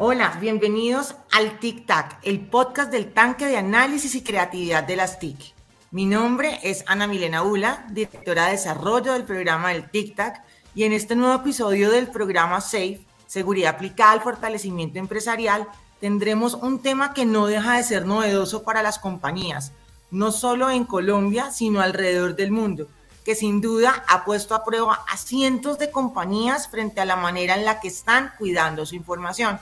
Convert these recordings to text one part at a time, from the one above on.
Hola, bienvenidos al Tic Tac, el podcast del tanque de análisis y creatividad de las TIC. Mi nombre es Ana Milena Ula, directora de desarrollo del programa del Tic Tac, y en este nuevo episodio del programa SAFE, Seguridad aplicada al fortalecimiento empresarial, tendremos un tema que no deja de ser novedoso para las compañías, no solo en Colombia, sino alrededor del mundo, que sin duda ha puesto a prueba a cientos de compañías frente a la manera en la que están cuidando su información.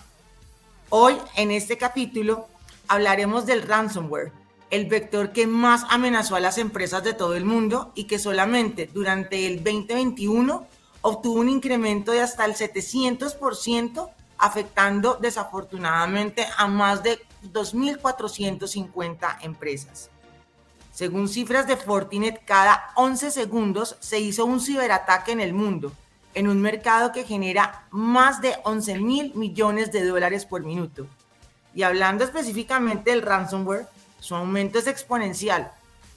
Hoy, en este capítulo, hablaremos del ransomware, el vector que más amenazó a las empresas de todo el mundo y que solamente durante el 2021 obtuvo un incremento de hasta el 700%, afectando desafortunadamente a más de 2.450 empresas. Según cifras de Fortinet, cada 11 segundos se hizo un ciberataque en el mundo en un mercado que genera más de 11 mil millones de dólares por minuto. Y hablando específicamente del ransomware, su aumento es exponencial,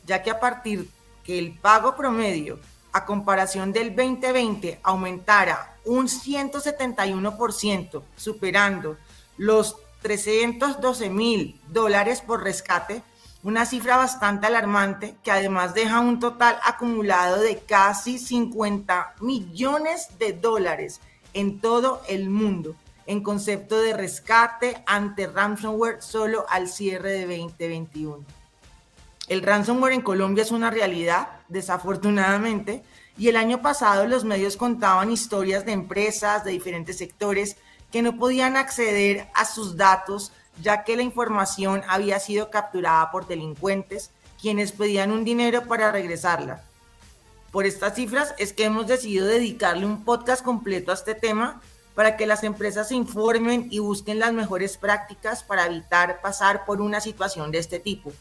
ya que a partir que el pago promedio a comparación del 2020 aumentara un 171%, superando los 312 mil dólares por rescate, una cifra bastante alarmante que además deja un total acumulado de casi 50 millones de dólares en todo el mundo en concepto de rescate ante ransomware solo al cierre de 2021. El ransomware en Colombia es una realidad, desafortunadamente, y el año pasado los medios contaban historias de empresas de diferentes sectores que no podían acceder a sus datos ya que la información había sido capturada por delincuentes, quienes pedían un dinero para regresarla. Por estas cifras es que hemos decidido dedicarle un podcast completo a este tema para que las empresas se informen y busquen las mejores prácticas para evitar pasar por una situación de este tipo.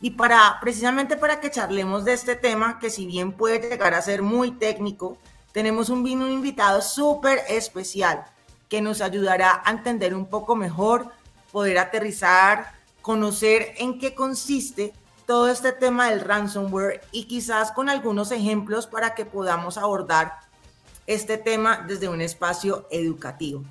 Y para precisamente para que charlemos de este tema, que si bien puede llegar a ser muy técnico, tenemos un, un invitado súper especial que nos ayudará a entender un poco mejor poder aterrizar, conocer en qué consiste todo este tema del ransomware y quizás con algunos ejemplos para que podamos abordar este tema desde un espacio educativo.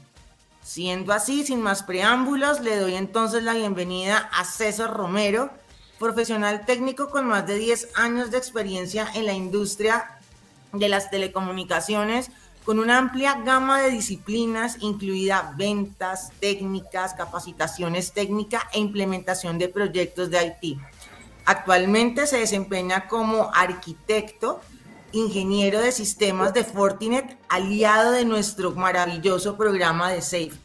Siendo así, sin más preámbulos, le doy entonces la bienvenida a César Romero, profesional técnico con más de 10 años de experiencia en la industria de las telecomunicaciones, con una amplia gama de disciplinas, incluida ventas, técnicas, capacitaciones técnicas e implementación de proyectos de IT. Actualmente se desempeña como arquitecto, ingeniero de sistemas de Fortinet, aliado de nuestro maravilloso programa de SAFE.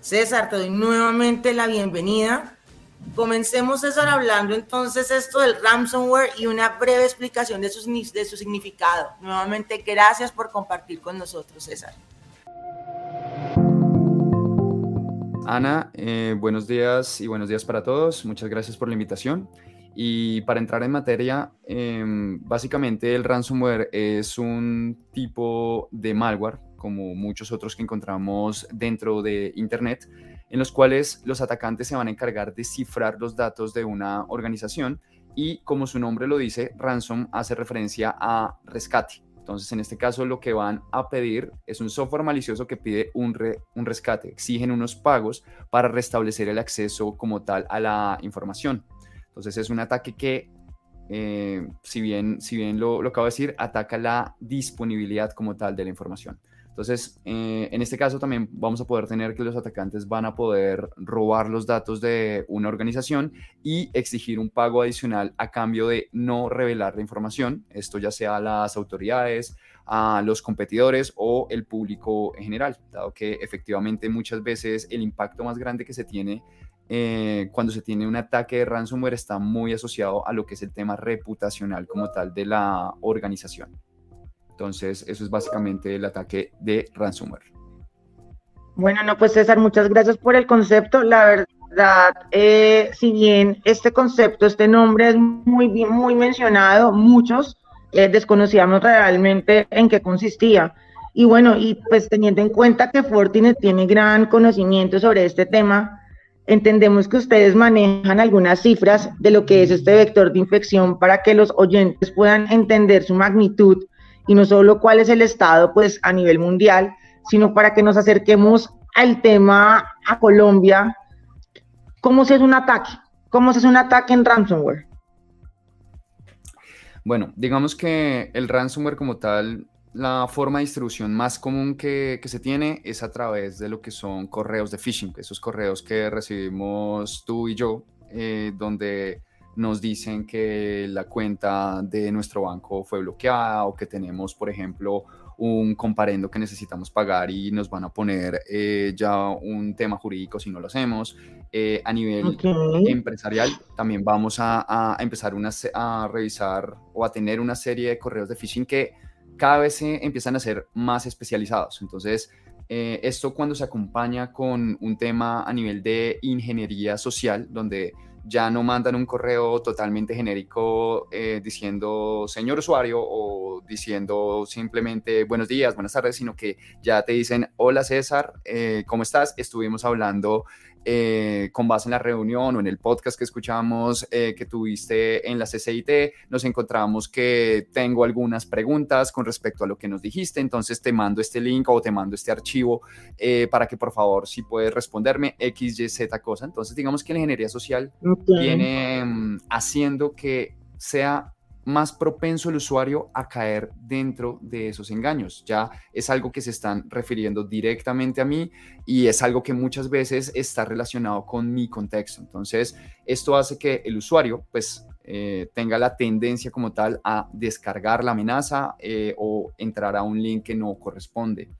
César, te doy nuevamente la bienvenida. Comencemos, César, hablando entonces esto del ransomware y una breve explicación de su, de su significado. Nuevamente, gracias por compartir con nosotros, César. Ana, eh, buenos días y buenos días para todos. Muchas gracias por la invitación. Y para entrar en materia, em, básicamente el ransomware es un tipo de malware, como muchos otros que encontramos dentro de Internet, en los cuales los atacantes se van a encargar de cifrar los datos de una organización y como su nombre lo dice, ransom hace referencia a rescate. Entonces, en este caso, lo que van a pedir es un software malicioso que pide un, rescate, exigen unos pagos para restablecer el acceso como tal a la información. Entonces, es un ataque que, eh, si bien, si bien lo, lo acabo de decir, ataca la disponibilidad como tal de la información. Entonces, eh, en este caso también vamos a poder tener que los atacantes van a poder robar los datos de una organización y exigir un pago adicional a cambio de no revelar la información, esto ya sea a las autoridades, a los competidores o el público en general, dado que efectivamente muchas veces el impacto más grande que se tiene eh, cuando se tiene un ataque de ransomware está muy asociado a lo que es el tema reputacional como tal de la organización. Entonces, eso es básicamente el ataque de ransomware. Bueno, no, pues César, muchas gracias por el concepto. La verdad, eh, si bien este concepto, este nombre es muy bien, muy mencionado, muchos eh, desconocíamos realmente en qué consistía. Y bueno, y pues teniendo en cuenta que Fortinet tiene gran conocimiento sobre este tema, entendemos que ustedes manejan algunas cifras de lo que es este vector de infección para que los oyentes puedan entender su magnitud y no solo cuál es el estado pues a nivel mundial, sino para que nos acerquemos al tema a Colombia, ¿cómo se hace un ataque? ¿Cómo se hace un ataque en ransomware? Bueno, digamos que el ransomware como tal, la forma de distribución más común que, se tiene es a través de lo que son correos de phishing, esos correos que recibimos tú y yo, eh, donde nos dicen que la cuenta de nuestro banco fue bloqueada o que tenemos, por ejemplo, un comparendo que necesitamos pagar y nos van a poner eh, ya un tema jurídico si no lo hacemos. Eh, a nivel empresarial también vamos a, empezar una, a revisar o a tener una serie de correos de phishing que cada vez se empiezan a ser más especializados. Entonces, eh, esto cuando se acompaña con un tema a nivel de ingeniería social, donde ya no mandan un correo totalmente genérico eh, diciendo señor usuario o diciendo simplemente buenos días, buenas tardes, sino que ya te dicen hola César, eh, ¿cómo estás? Estuvimos hablando eh, con base en la reunión o en el podcast que escuchamos eh, que tuviste en la CCIT, nos encontramos que tengo algunas preguntas con respecto a lo que nos dijiste, entonces te mando este link o te mando este archivo eh, para que por favor si puedes responderme X, Y, Z cosa. Entonces digamos que la ingeniería social viene mm, haciendo que sea más propenso el usuario a caer dentro de esos engaños. Ya es algo que se están refiriendo directamente a mí y es algo que muchas veces está relacionado con mi contexto. Entonces, esto hace que el usuario, pues, eh, tenga la tendencia como tal a descargar la amenaza eh, o entrar a un link que no corresponde.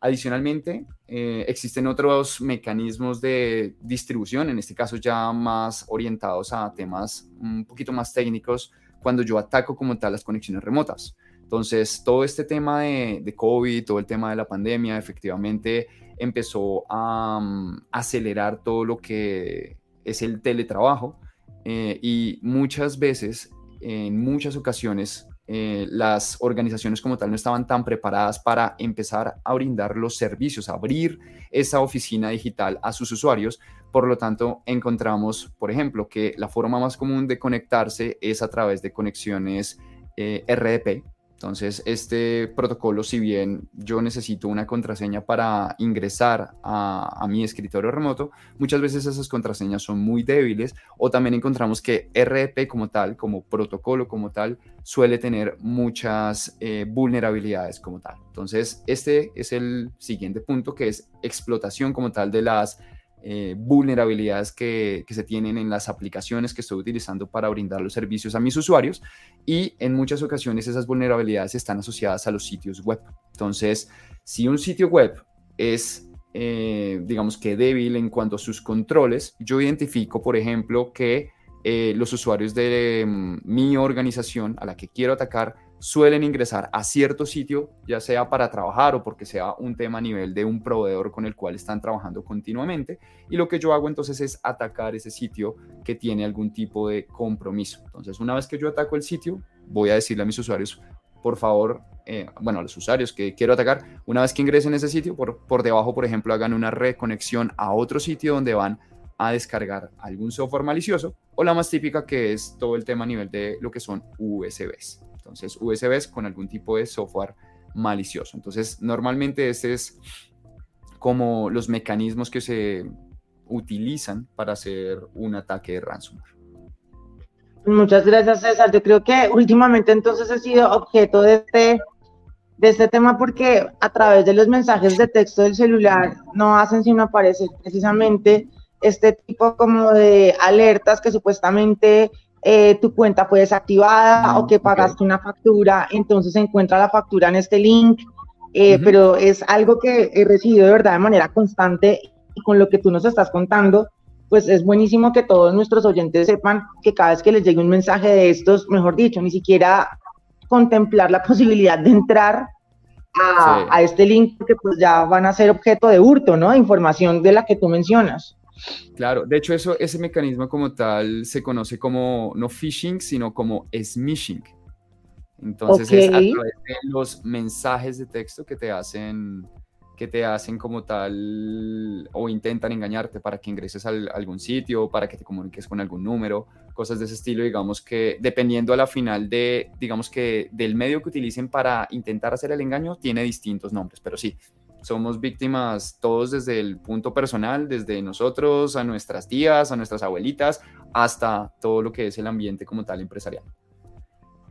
Adicionalmente, eh, existen otros mecanismos de distribución, en este caso ya más orientados a temas un poquito más técnicos, cuando yo ataco como tal las conexiones remotas. Entonces, todo este tema de, de COVID, todo el tema de la pandemia, efectivamente empezó a mm, acelerar todo lo que es el teletrabajo eh, y muchas veces, en muchas ocasiones, eh, las organizaciones como tal no estaban tan preparadas para empezar a brindar los servicios, abrir esa oficina digital a sus usuarios. Por lo tanto, encontramos, por ejemplo, que la forma más común de conectarse es a través de conexiones eh, RDP, entonces, este protocolo, si bien yo necesito una contraseña para ingresar a, mi escritorio remoto, muchas veces esas contraseñas son muy débiles o también encontramos que RDP como tal, como protocolo como tal, suele tener muchas eh, vulnerabilidades como tal. Entonces, este es el siguiente punto que es explotación como tal de las eh, vulnerabilidades que, se tienen en las aplicaciones que estoy utilizando para brindar los servicios a mis usuarios y en muchas ocasiones esas vulnerabilidades están asociadas a los sitios web. Entonces, si un sitio web es, eh, digamos que débil en cuanto a sus controles, yo identifico, por ejemplo, que eh, los usuarios de mm, mi organización a la que quiero atacar suelen ingresar a cierto sitio, ya sea para trabajar o porque sea un tema a nivel de un proveedor con el cual están trabajando continuamente. Y lo que yo hago entonces es atacar ese sitio que tiene algún tipo de compromiso. Entonces, una vez que yo ataco el sitio, voy a decirle a mis usuarios, por favor, eh, bueno, a los usuarios que quiero atacar, una vez que ingresen a ese sitio, por, por debajo, por ejemplo, hagan una reconexión a otro sitio donde van a descargar algún software malicioso o la más típica que es todo el tema a nivel de lo que son USBs. Entonces, USBs con algún tipo de software malicioso. Entonces, normalmente este es como los mecanismos que se utilizan para hacer un ataque de ransomware. Muchas gracias, César. Yo creo que últimamente entonces he sido objeto de este, de este tema porque a través de los mensajes de texto del celular no hacen sino aparecer precisamente este tipo como de alertas que supuestamente eh, tu cuenta fue desactivada o que pagaste una factura, entonces encuentra la factura en este link, eh, pero es algo que he recibido de verdad de manera constante y con lo que tú nos estás contando, pues es buenísimo que todos nuestros oyentes sepan que cada vez que les llegue un mensaje de estos, mejor dicho, ni siquiera contemplar la posibilidad de entrar a, a este link porque pues ya van a ser objeto de hurto, ¿no? De información de la que tú mencionas. Claro, de hecho eso, ese mecanismo como tal se conoce como no phishing, sino como smishing. Entonces es a través de los mensajes de texto que te hacen que te hacen como tal o intentan engañarte para que ingreses a algún sitio, para que te comuniques con algún número, cosas de ese estilo, digamos que dependiendo a la final de, digamos que del medio que utilicen para intentar hacer el engaño, tiene distintos nombres, pero sí, somos víctimas todos desde el punto personal, desde nosotros, a nuestras tías, a nuestras abuelitas, hasta todo lo que es el ambiente como tal empresarial.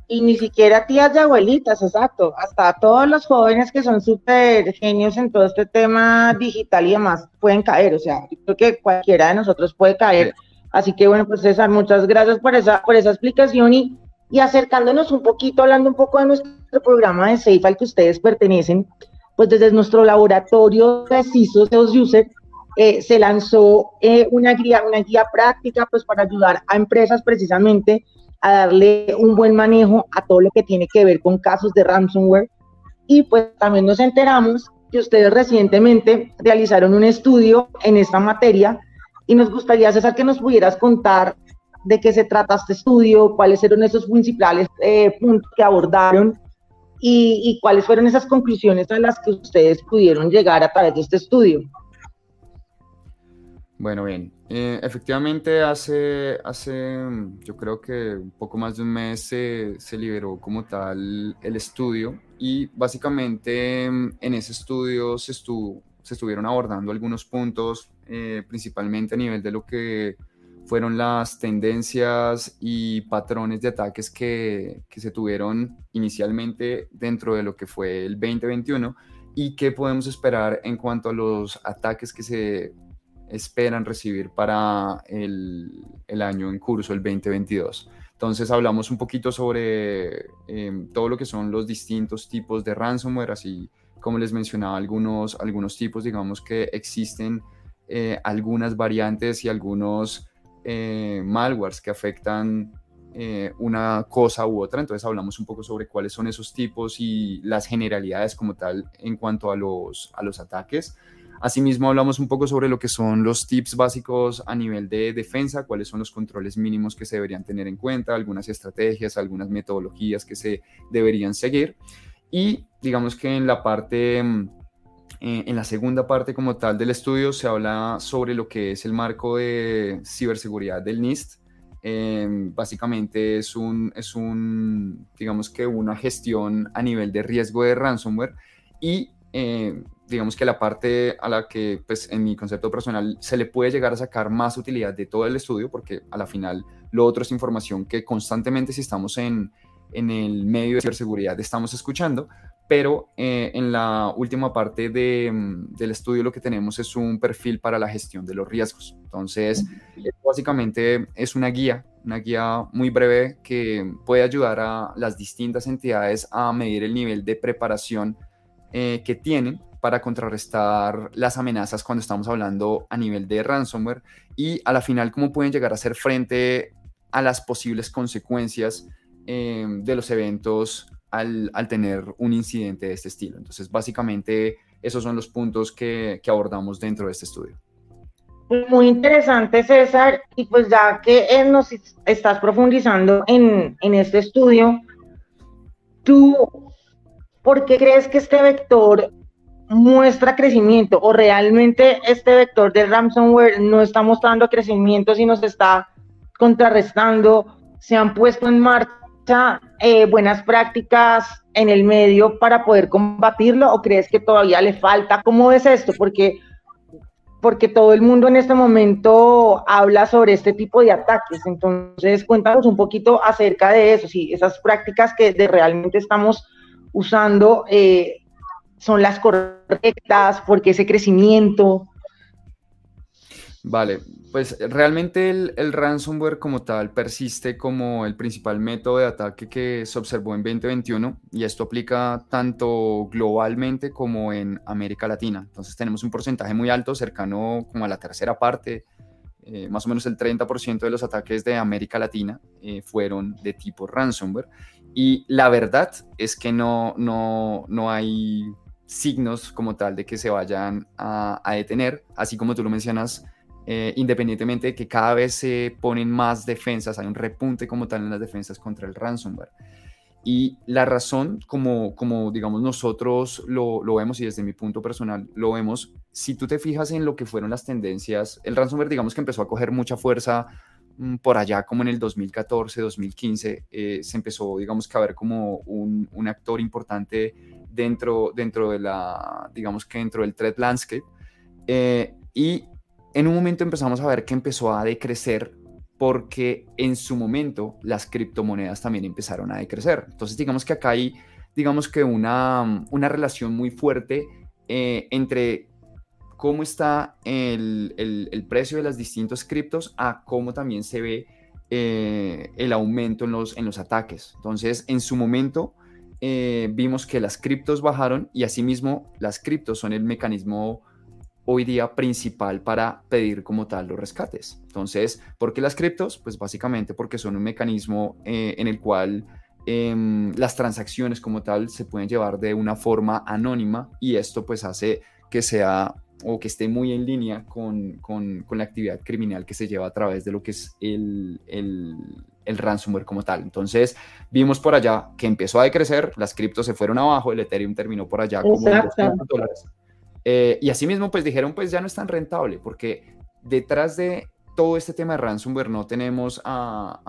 Y ni siquiera tías y abuelitas, exacto, hasta todos los jóvenes que son súper genios en todo este tema digital y demás pueden caer, o sea, creo que cualquiera de nosotros puede caer. Así que bueno, pues César, muchas gracias por esa, por esa explicación y, y acercándonos un poquito, hablando un poco de nuestro programa de SAFE al que ustedes pertenecen, pues desde nuestro laboratorio de CISO User eh, se lanzó eh, una, guía, una guía práctica pues para ayudar a empresas precisamente a darle un buen manejo a todo lo que tiene que ver con casos de ransomware. Y pues también nos enteramos que ustedes recientemente realizaron un estudio en esta materia y nos gustaría, César, que nos pudieras contar de qué se trata este estudio, cuáles fueron esos principales eh, puntos que abordaron y, cuáles fueron esas conclusiones a las que ustedes pudieron llegar a través de este estudio. Bueno, bien. Eh, efectivamente, hace, hace, yo creo que un poco más de un mes se, se, liberó como tal el estudio y básicamente en ese estudio se, estuvo, se estuvieron abordando algunos puntos, eh, principalmente a nivel de lo que fueron las tendencias y patrones de ataques que, que se tuvieron inicialmente dentro de lo que fue el 2021 y qué podemos esperar en cuanto a los ataques que se esperan recibir para el, el, año en curso, el 2022. Entonces hablamos un poquito sobre em, todo lo que son los distintos tipos de ransomware, así como les mencionaba algunos, algunos tipos, digamos que existen eh, algunas variantes y algunos eh, malwares que afectan eh, una cosa u otra. Entonces hablamos un poco sobre cuáles son esos tipos y las generalidades como tal en cuanto a los, a los ataques. Asimismo, hablamos un poco sobre lo que son los tips básicos a nivel de defensa, cuáles son los controles mínimos que se deberían tener en cuenta, algunas estrategias, algunas metodologías que se deberían seguir. Y digamos que en la parte, mm, eh, en la segunda parte como tal del estudio, se habla sobre lo que es el marco de ciberseguridad del NIST. Em, básicamente es un, es un, digamos que una gestión a nivel de riesgo de ransomware y eh, digamos que la parte a la que, pues, en mi concepto personal, se le puede llegar a sacar más utilidad de todo el estudio, porque a la final lo otro es información que constantemente, si estamos en, en el medio de ciberseguridad, estamos escuchando, pero eh, en la última parte de, mm, del estudio lo que tenemos es un perfil para la gestión de los riesgos. Entonces, básicamente es una guía, una guía muy breve que puede ayudar a las distintas entidades a medir el nivel de preparación eh, que tienen para contrarrestar las amenazas cuando estamos hablando a nivel de ransomware y a la final cómo pueden llegar a hacer frente a las posibles consecuencias em, de los eventos al, al, tener un incidente de este estilo. Entonces, básicamente, esos son los puntos que, que abordamos dentro de este estudio. Muy interesante, César. Y pues ya que nos estás profundizando en, en este estudio, ¿tú por qué crees que este vector muestra crecimiento o realmente este vector del ransomware no está mostrando crecimiento, sino se está contrarrestando, se han puesto en marcha eh, buenas prácticas en el medio para poder combatirlo o crees que todavía le falta? ¿Cómo ves esto? Porque, porque todo el mundo en este momento habla sobre este tipo de ataques. Entonces, cuéntanos un poquito acerca de eso, si esas prácticas que realmente estamos usando eh, son las correctas, porque ese crecimiento. Vale, pues realmente el, ransomware como tal persiste como el principal método de ataque que se observó en 2021 y esto aplica tanto globalmente como en América Latina. Entonces tenemos un porcentaje muy alto, cercano como a la tercera parte, eh, más o menos el 30% de los ataques de América Latina eh, fueron de tipo ransomware. Y la verdad es que no, no, no hay signos como tal de que se vayan a, detener, así como tú lo mencionas, eh, independientemente de que cada vez se ponen más defensas, hay un repunte como tal en las defensas contra el ransomware. Y la razón, como, como digamos nosotros lo, lo, vemos y desde mi punto personal lo vemos, si tú te fijas en lo que fueron las tendencias, el ransomware digamos que empezó a coger mucha fuerza mm, por allá como en el 2014, 2015, eh, se empezó, digamos que a ver como un, un, actor importante dentro, dentro de la, digamos que dentro del threat landscape. Eh, y en un momento empezamos a ver que empezó a decrecer porque en su momento las criptomonedas también empezaron a decrecer. Entonces digamos que acá hay, digamos que una, una relación muy fuerte eh, entre cómo está el, el, precio de las distintos criptos a cómo también se ve eh, el aumento en los, en los ataques. Entonces, en su momento eh, vimos que las criptos bajaron y asimismo las criptos son el mecanismo hoy día principal para pedir como tal los rescates. Entonces, ¿por qué las criptos? Pues básicamente porque son un mecanismo eh, en el cual em, las transacciones como tal se pueden llevar de una forma anónima y esto pues hace que sea o que esté muy en línea con, con, con, la actividad criminal que se lleva a través de lo que es el, el, el, ransomware como tal. Entonces, vimos por allá que empezó a decrecer, las criptos se fueron abajo, el Ethereum terminó por allá como dólares. Eh, y asimismo, pues dijeron, pues ya no es tan rentable, porque detrás de todo este tema de ransomware no tenemos al,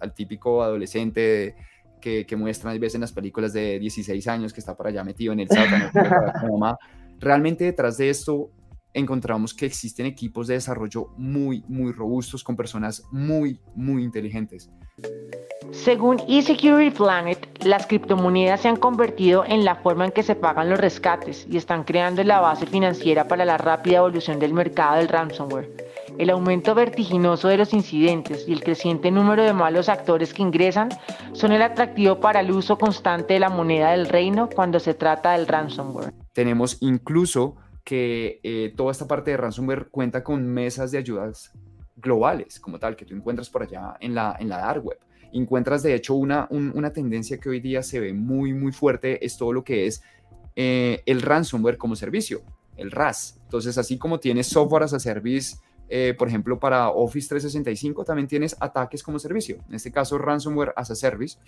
al, típico adolescente que, que, muestran a veces en las películas de 16 años que está por allá metido en el sótano, mamá. Realmente detrás de esto encontramos que existen equipos de desarrollo muy, muy robustos con personas muy, muy inteligentes. Según eSecurity Planet, las criptomonedas se han convertido en la forma en que se pagan los rescates y están creando la base financiera para la rápida evolución del mercado del ransomware. El aumento vertiginoso de los incidentes y el creciente número de malos actores que ingresan son el atractivo para el uso constante de la moneda del reino cuando se trata del ransomware. Tenemos incluso que eh, toda esta parte de ransomware cuenta con mesas de ayudas globales, como tal, que tú encuentras por allá en la, en la dark web. Encuentras, de hecho, una, una tendencia que hoy día se ve muy, muy fuerte, es todo lo que es eh, el ransomware como servicio, el RAS. Entonces, así como tienes software as a service, eh, por ejemplo, para Office 365, también tienes ataques como servicio. En este caso, ransomware as a service,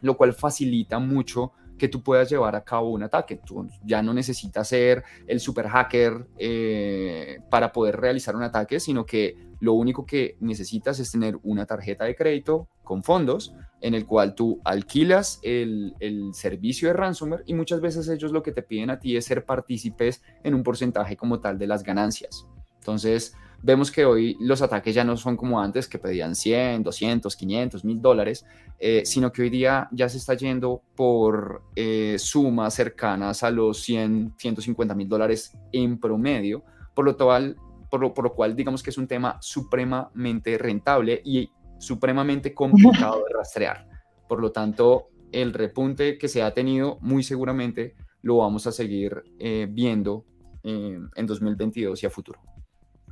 lo cual facilita mucho que tú puedas llevar a cabo un ataque. Tú ya no necesitas ser el super hacker eh, para poder realizar un ataque, sino que lo único que necesitas es tener una tarjeta de crédito con fondos en el cual tú alquilas el, el servicio de ransomware y muchas veces ellos lo que te piden a ti es ser partícipes en un porcentaje como tal de las ganancias. Entonces, vemos que hoy los ataques ya no son como antes, que pedían 100, 200, 500, 1000 dólares, eh, sino que hoy día ya se está yendo por eh, sumas cercanas a los 100, 150 mil dólares en promedio, por lo, cual, por, lo, por lo cual digamos que es un tema supremamente rentable y supremamente complicado de rastrear. Por lo tanto, el repunte que se ha tenido muy seguramente lo vamos a seguir eh, viendo en 2022 y a futuro.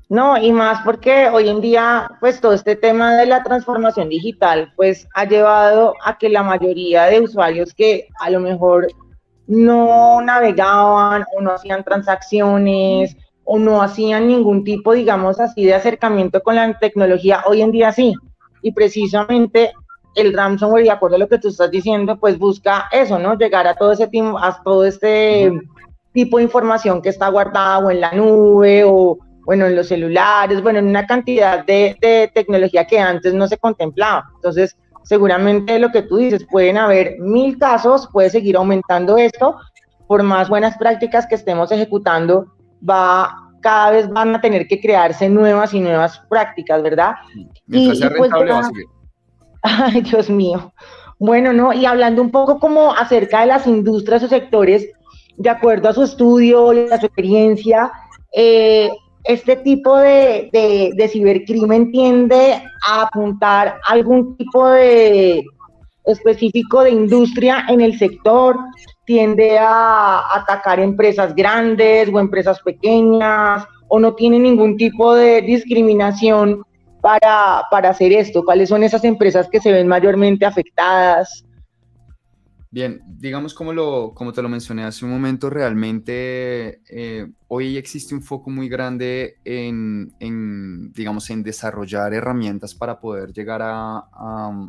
No, y más porque hoy en día, pues todo este tema de la transformación digital, pues ha llevado a que la mayoría de usuarios que a lo mejor no navegaban o no hacían transacciones o no hacían ningún tipo, digamos así, de acercamiento con la tecnología, hoy en día sí. Y precisamente el ransomware, de acuerdo a lo que tú estás diciendo, pues busca eso, ¿no? Llegar a todo ese a todo este tipo de información que está guardada o en la nube o bueno, en los celulares, bueno, en una cantidad de, tecnología que antes no se contemplaba. Entonces, seguramente lo que tú dices, pueden haber mil casos, puede seguir aumentando esto, por más buenas prácticas que estemos ejecutando, va cada vez van a tener que crearse nuevas y nuevas prácticas, ¿verdad? Mientras sea pues, rentable, va a seguir. Ay, Dios mío. Bueno, no, y hablando un poco como acerca de las industrias o sectores, de acuerdo a su estudio y a su experiencia, eh, este tipo de, de, cibercrimen tiende a apuntar algún tipo de específico de industria en el sector, tiende a atacar empresas grandes o empresas pequeñas, o no tiene ningún tipo de discriminación para, para hacer esto? ¿Cuáles son esas empresas que se ven mayormente afectadas? Bien, digamos como, lo, como te lo mencioné hace un momento, realmente eh, hoy existe un foco muy grande en, digamos, en desarrollar herramientas para poder llegar a,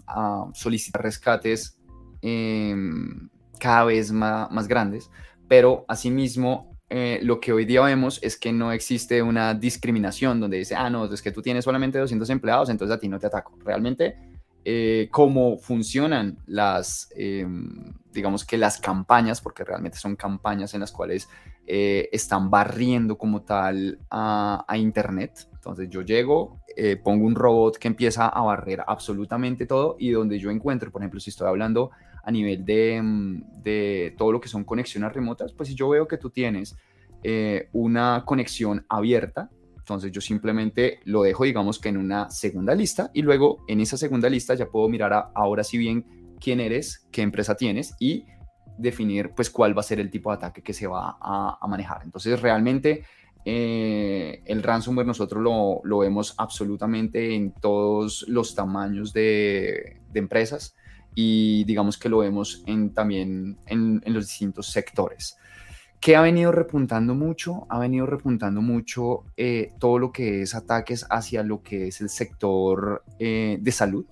solicitar rescates em, cada vez más, más, grandes, pero asimismo eh, lo que hoy día vemos es que no existe una discriminación donde dice, ah, no, es que tú tienes solamente 200 empleados, entonces a ti no te ataco. Realmente, eh, cómo funcionan las, em, digamos que las campañas, porque realmente son campañas en las cuales eh, están barriendo como tal a, Internet. Entonces yo llego, pongo un robot que empieza a barrer absolutamente todo y donde yo encuentro, por ejemplo, si estoy hablando a nivel mm, de, todo lo que son conexiones remotas, pues si yo veo que tú tienes eh, una conexión abierta, entonces yo simplemente lo dejo, digamos que en una segunda lista y luego en esa segunda lista ya puedo mirar ahora sí bien quién eres, qué empresa tienes y definir pues cuál va a ser el tipo de ataque que se va a, manejar. Entonces realmente eh, el ransomware nosotros lo, vemos absolutamente en todos los tamaños de, de empresas y digamos que lo vemos en, también en, los distintos sectores. ¿Qué ha venido repuntando mucho? Ha venido repuntando mucho eh, todo lo que es ataques hacia lo que es el sector eh, de salud.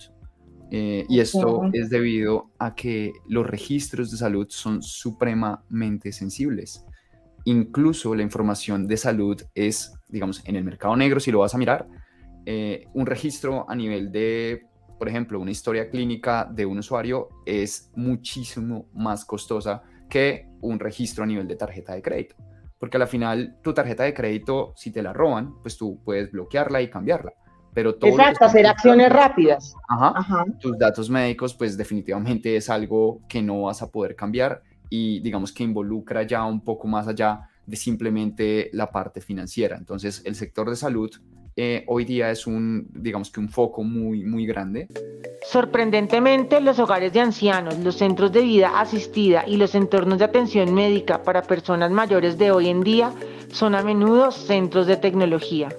Eh, y esto es debido a que los registros de salud son supremamente sensibles. Incluso la información de salud es, digamos, en el mercado negro, si lo vas a mirar, un registro a nivel de por ejemplo, una historia clínica de un usuario es muchísimo más costosa que un registro a nivel de tarjeta de crédito. Porque al final tu tarjeta de crédito, si te la roban, pues tú puedes bloquearla y cambiarla. Pero todo Exacto, hacer acciones rápidas. Ajá, Tus datos médicos, pues definitivamente es algo que no vas a poder cambiar y digamos que involucra ya un poco más allá de simplemente la parte financiera. Entonces, el sector de salud eh, hoy día es un, digamos que un foco muy, muy grande. Sorprendentemente, los hogares de ancianos, los centros de vida asistida y los entornos de atención médica para personas mayores de hoy en día son a menudo centros de tecnología.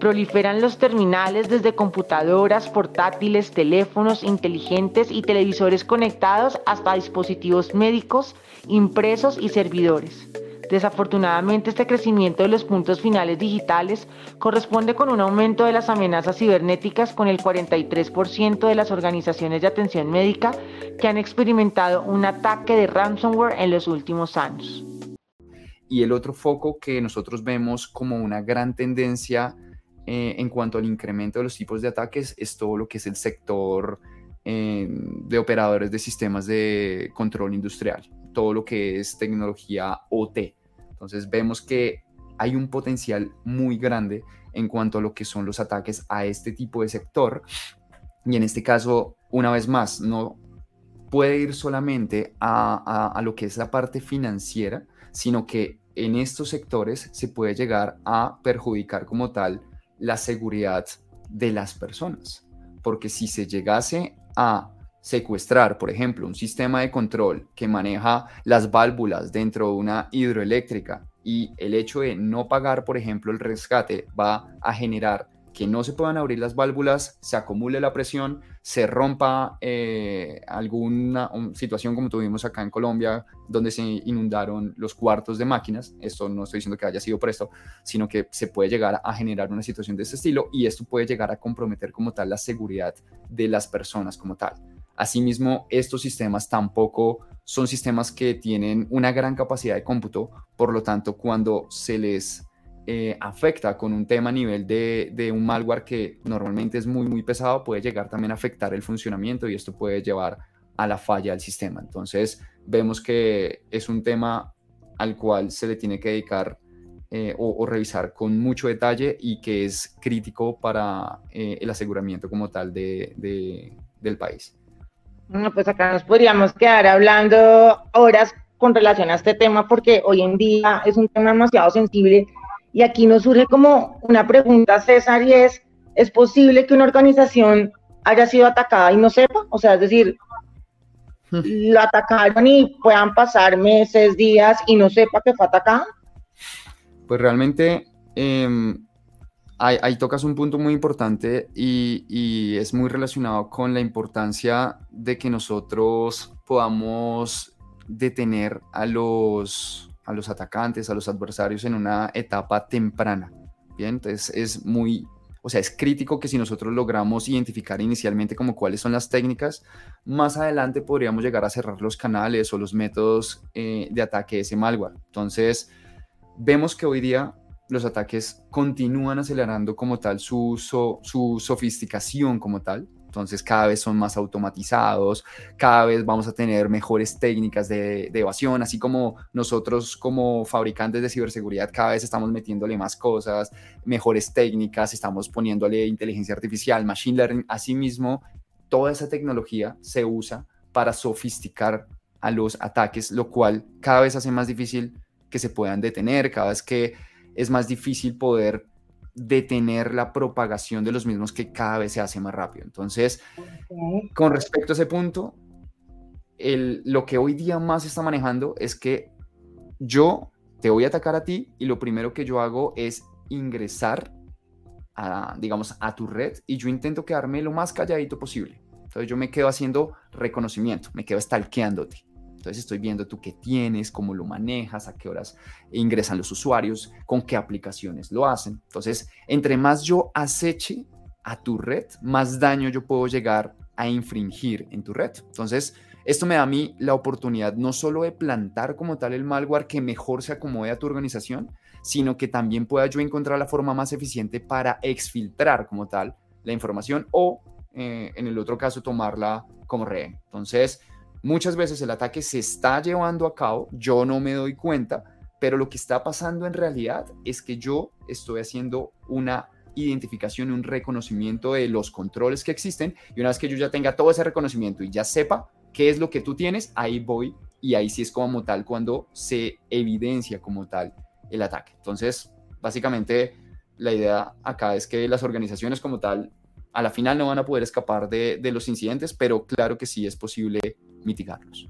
Proliferan los terminales desde computadoras, portátiles, teléfonos inteligentes y televisores conectados hasta dispositivos médicos, impresos y servidores. Desafortunadamente, este crecimiento de los puntos finales digitales corresponde con un aumento de las amenazas cibernéticas con el 43% de las organizaciones de atención médica que han experimentado un ataque de ransomware en los últimos años. Y el otro foco que nosotros vemos como una gran tendencia eh, en cuanto al incremento de los tipos de ataques es todo lo que es el sector eh, de operadores de sistemas de control industrial, todo lo que es tecnología OT. Entonces vemos que hay un potencial muy grande en cuanto a lo que son los ataques a este tipo de sector. Y en este caso, una vez más, no puede ir solamente a, a, lo que es la parte financiera, sino que en estos sectores se puede llegar a perjudicar como tal la seguridad de las personas. Porque si se llegase a secuestrar, por ejemplo, un sistema de control que maneja las válvulas dentro de una hidroeléctrica y el hecho de no pagar, por ejemplo, el rescate va a generar que no se puedan abrir las válvulas, se acumule la presión, se rompa eh, alguna situación como tuvimos acá en Colombia, donde se inundaron los cuartos de máquinas. Esto no estoy diciendo que haya sido por esto, sino que se puede llegar a generar una situación de este estilo y esto puede llegar a comprometer como tal la seguridad de las personas como tal. Asimismo, estos sistemas tampoco son sistemas que tienen una gran capacidad de cómputo, por lo tanto, cuando se les eh, afecta con un tema a nivel de, un malware que normalmente es muy, muy pesado, puede llegar también a afectar el funcionamiento y esto puede llevar a la falla del sistema. Entonces, vemos que es un tema al cual se le tiene que dedicar eh, o, revisar con mucho detalle y que es crítico para eh, el aseguramiento como tal de, del país. Bueno, pues acá nos podríamos quedar hablando horas con relación a este tema porque hoy en día es un tema demasiado sensible y aquí nos surge como una pregunta, César, y es, ¿es posible que una organización haya sido atacada y no sepa? O sea, es decir, lo atacaron y puedan pasar meses, días y no sepa que fue atacada. Pues realmente eh, ahí, tocas un punto muy importante y, es muy relacionado con la importancia de que nosotros podamos detener a los, a los atacantes, a los adversarios en una etapa temprana. Bien, entonces es muy, o sea, es crítico que si nosotros logramos identificar inicialmente como cuáles son las técnicas, más adelante podríamos llegar a cerrar los canales o los métodos eh, de ataque de ese malware. Entonces, vemos que hoy día los ataques continúan acelerando como tal su, su sofisticación como tal. Entonces cada vez son más automatizados, cada vez vamos a tener mejores técnicas de, evasión, así como nosotros como fabricantes de ciberseguridad cada vez estamos metiéndole más cosas, mejores técnicas, estamos poniéndole inteligencia artificial, machine learning, asimismo, toda esa tecnología se usa para sofisticar a los ataques, lo cual cada vez hace más difícil que se puedan detener, cada vez que es más difícil poder detener la propagación de los mismos que cada vez se hace más rápido. Entonces, con respecto a ese punto, el, lo que hoy día más se está manejando es que yo te voy a atacar a ti y lo primero que yo hago es ingresar a, digamos, a tu red y yo intento quedarme lo más calladito posible. Entonces yo me quedo haciendo reconocimiento, me quedo stalkeándote. Entonces estoy viendo tú qué tienes, cómo lo manejas, a qué horas ingresan los usuarios, con qué aplicaciones lo hacen. Entonces, entre más yo aceche a tu red, más daño yo puedo llegar a infringir en tu red. Entonces, esto me da a mí la oportunidad no solo de plantar como tal el malware que mejor se acomode a tu organización, sino que también pueda yo encontrar la forma más eficiente para exfiltrar como tal la información o, eh, en el otro caso, tomarla como rehén. Entonces, Muchas veces el ataque se está llevando a cabo, yo no me doy cuenta, pero lo que está pasando en realidad es que yo estoy haciendo una identificación un reconocimiento de los controles que existen y una vez que yo ya tenga todo ese reconocimiento y ya sepa qué es lo que tú tienes, ahí voy y ahí sí es como tal cuando se evidencia como tal el ataque. Entonces, básicamente la idea acá es que las organizaciones como tal a la final no van a poder escapar de, de los incidentes, pero claro que sí es posible mitigarlos.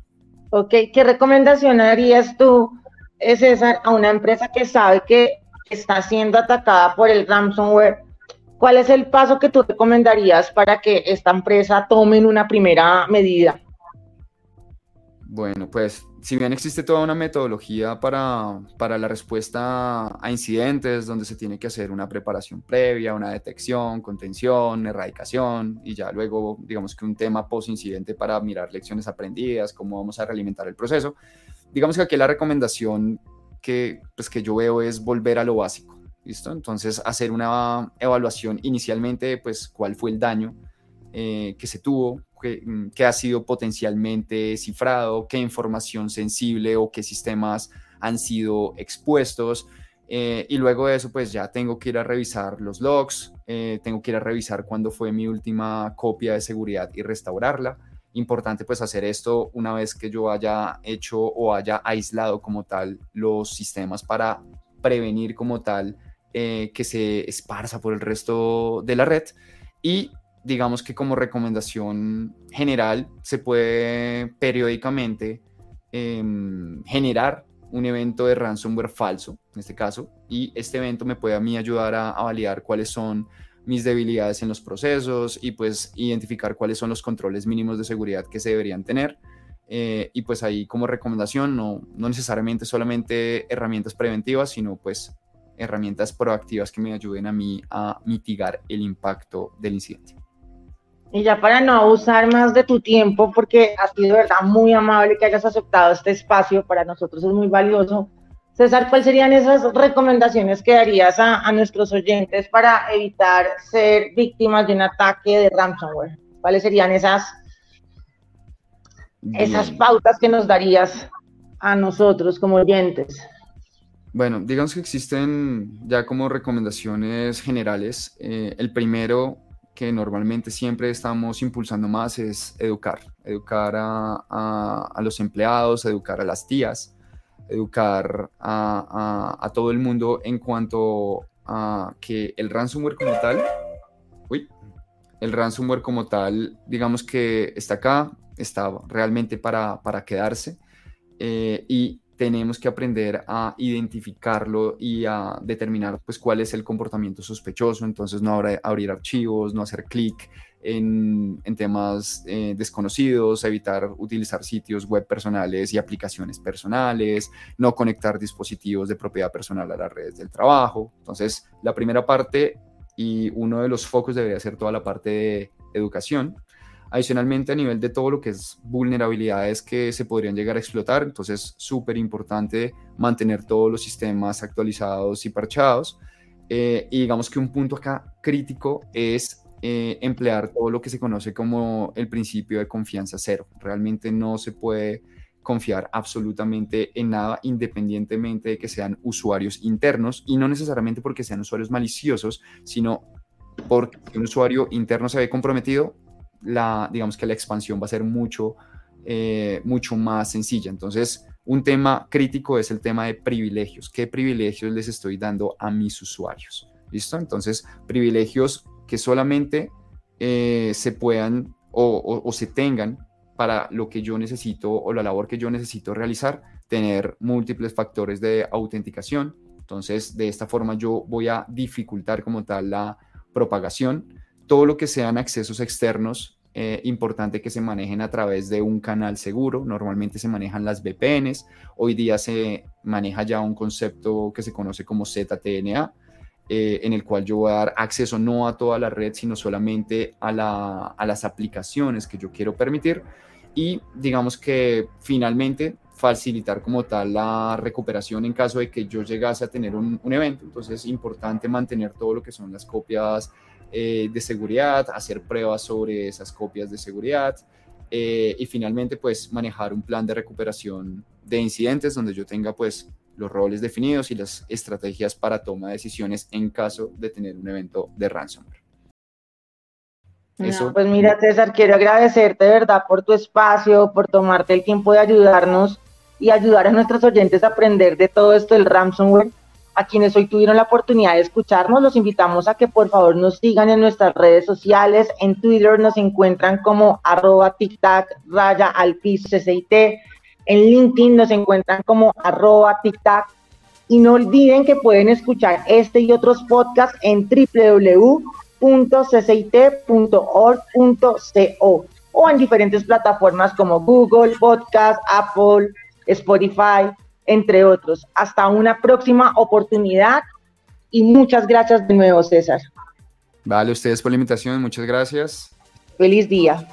Ok, ¿qué recomendación harías tú, eh, César, a una empresa que sabe que está siendo atacada por el ransomware? ¿Cuál es el paso que tú recomendarías para que esta empresa tome una primera medida? Bueno, pues si bien existe toda una metodología para, para, la respuesta a incidentes, donde se tiene que hacer una preparación previa, una detección, contención, erradicación, y ya luego, digamos que un tema post-incidente para mirar lecciones aprendidas, cómo vamos a realimentar el proceso, digamos que aquí la recomendación que, pues, que yo veo es volver a lo básico, ¿listo? Entonces, hacer una evaluación inicialmente, pues, cuál fue el daño eh, que se tuvo, Mm, qué, ha sido potencialmente cifrado, qué información sensible o qué sistemas han sido expuestos. Eh, y luego de eso, pues ya tengo que ir a revisar los logs, eh, tengo que ir a revisar cuándo fue mi última copia de seguridad y restaurarla. Importante pues hacer esto una vez que yo haya hecho o haya aislado como tal los sistemas para prevenir como tal eh, que se esparza por el resto de la red. Y digamos que como recomendación general se puede periódicamente em, generar un evento de ransomware falso, en este caso, y este evento me puede a mí ayudar a, validar cuáles son mis debilidades en los procesos y pues identificar cuáles son los controles mínimos de seguridad que se deberían tener. Eh, y pues ahí como recomendación, no, no necesariamente solamente herramientas preventivas, sino pues herramientas proactivas que me ayuden a mí a mitigar el impacto del incidente. Y ya para no abusar más de tu tiempo, porque ha sido de verdad muy amable que hayas aceptado este espacio, para nosotros es muy valioso. César, ¿cuáles serían esas recomendaciones que darías a, nuestros oyentes para evitar ser víctimas de un ataque de ransomware? ¿Cuáles serían esas, esas pautas que nos darías a nosotros como oyentes? Bueno, digamos que existen ya como recomendaciones generales. Eh, el primero que normalmente siempre estamos impulsando más es educar, educar a, los empleados, educar a las tías, educar a, todo el mundo en cuanto a que el ransomware como tal, uy, el ransomware como tal, digamos que está acá, está realmente para, para quedarse eh, y tenemos que aprender a identificarlo y a determinar pues cuál es el comportamiento sospechoso, entonces no abrir archivos, no hacer clic en, temas eh, desconocidos, evitar utilizar sitios web personales y aplicaciones personales, no conectar dispositivos de propiedad personal a las redes del trabajo. Entonces, la primera parte y uno de los focos debería ser toda la parte de educación. Adicionalmente, a nivel de todo lo que es vulnerabilidades que se podrían llegar a explotar, entonces súper importante mantener todos los sistemas actualizados y parchados. Eh, y digamos que un punto acá crítico es eh, emplear todo lo que se conoce como el principio de confianza cero. Realmente no se puede confiar absolutamente en nada independientemente de que sean usuarios internos y no necesariamente porque sean usuarios maliciosos, sino porque un usuario interno se ve comprometido, la, digamos que la expansión va a ser mucho, eh, mucho más sencilla. Entonces, un tema crítico es el tema de privilegios. ¿Qué privilegios les estoy dando a mis usuarios? ¿Listo? Entonces, privilegios que solamente eh, se puedan o, se tengan para lo que yo necesito o la labor que yo necesito realizar, tener múltiples factores de autenticación. Entonces, de esta forma yo voy a dificultar como tal la propagación todo lo que sean accesos externos, eh, importante que se manejen a través de un canal seguro. Normalmente se manejan las VPNs. Hoy día se maneja ya un concepto que se conoce como ZTNA, eh, en el cual yo voy a dar acceso no a toda la red, sino solamente a, las aplicaciones que yo quiero permitir. Y digamos que finalmente facilitar como tal la recuperación en caso de que yo llegase a tener un, un evento. Entonces es importante mantener todo lo que son las copias eh, de seguridad, hacer pruebas sobre esas copias de seguridad eh, y finalmente pues manejar un plan de recuperación de incidentes donde yo tenga pues los roles definidos y las estrategias para toma de decisiones en caso de tener un evento de ransomware. pues mira, César, quiero agradecerte de verdad por tu espacio, por tomarte el tiempo de ayudarnos y ayudar a nuestros oyentes a aprender de todo esto del ransomware a quienes hoy tuvieron la oportunidad de escucharnos, los invitamos a que por favor nos sigan en nuestras redes sociales. En Twitter nos encuentran como arroba tic-tac raya al CCIT. En LinkedIn nos encuentran como arroba tic-tac. Y no olviden que pueden escuchar este y otros podcasts en www.ccit.org.co o en diferentes plataformas como Google, Podcast, Apple, Spotify, entre otros. Hasta una próxima oportunidad y muchas gracias de nuevo, César. Vale, ustedes por la invitación, muchas gracias. Feliz día.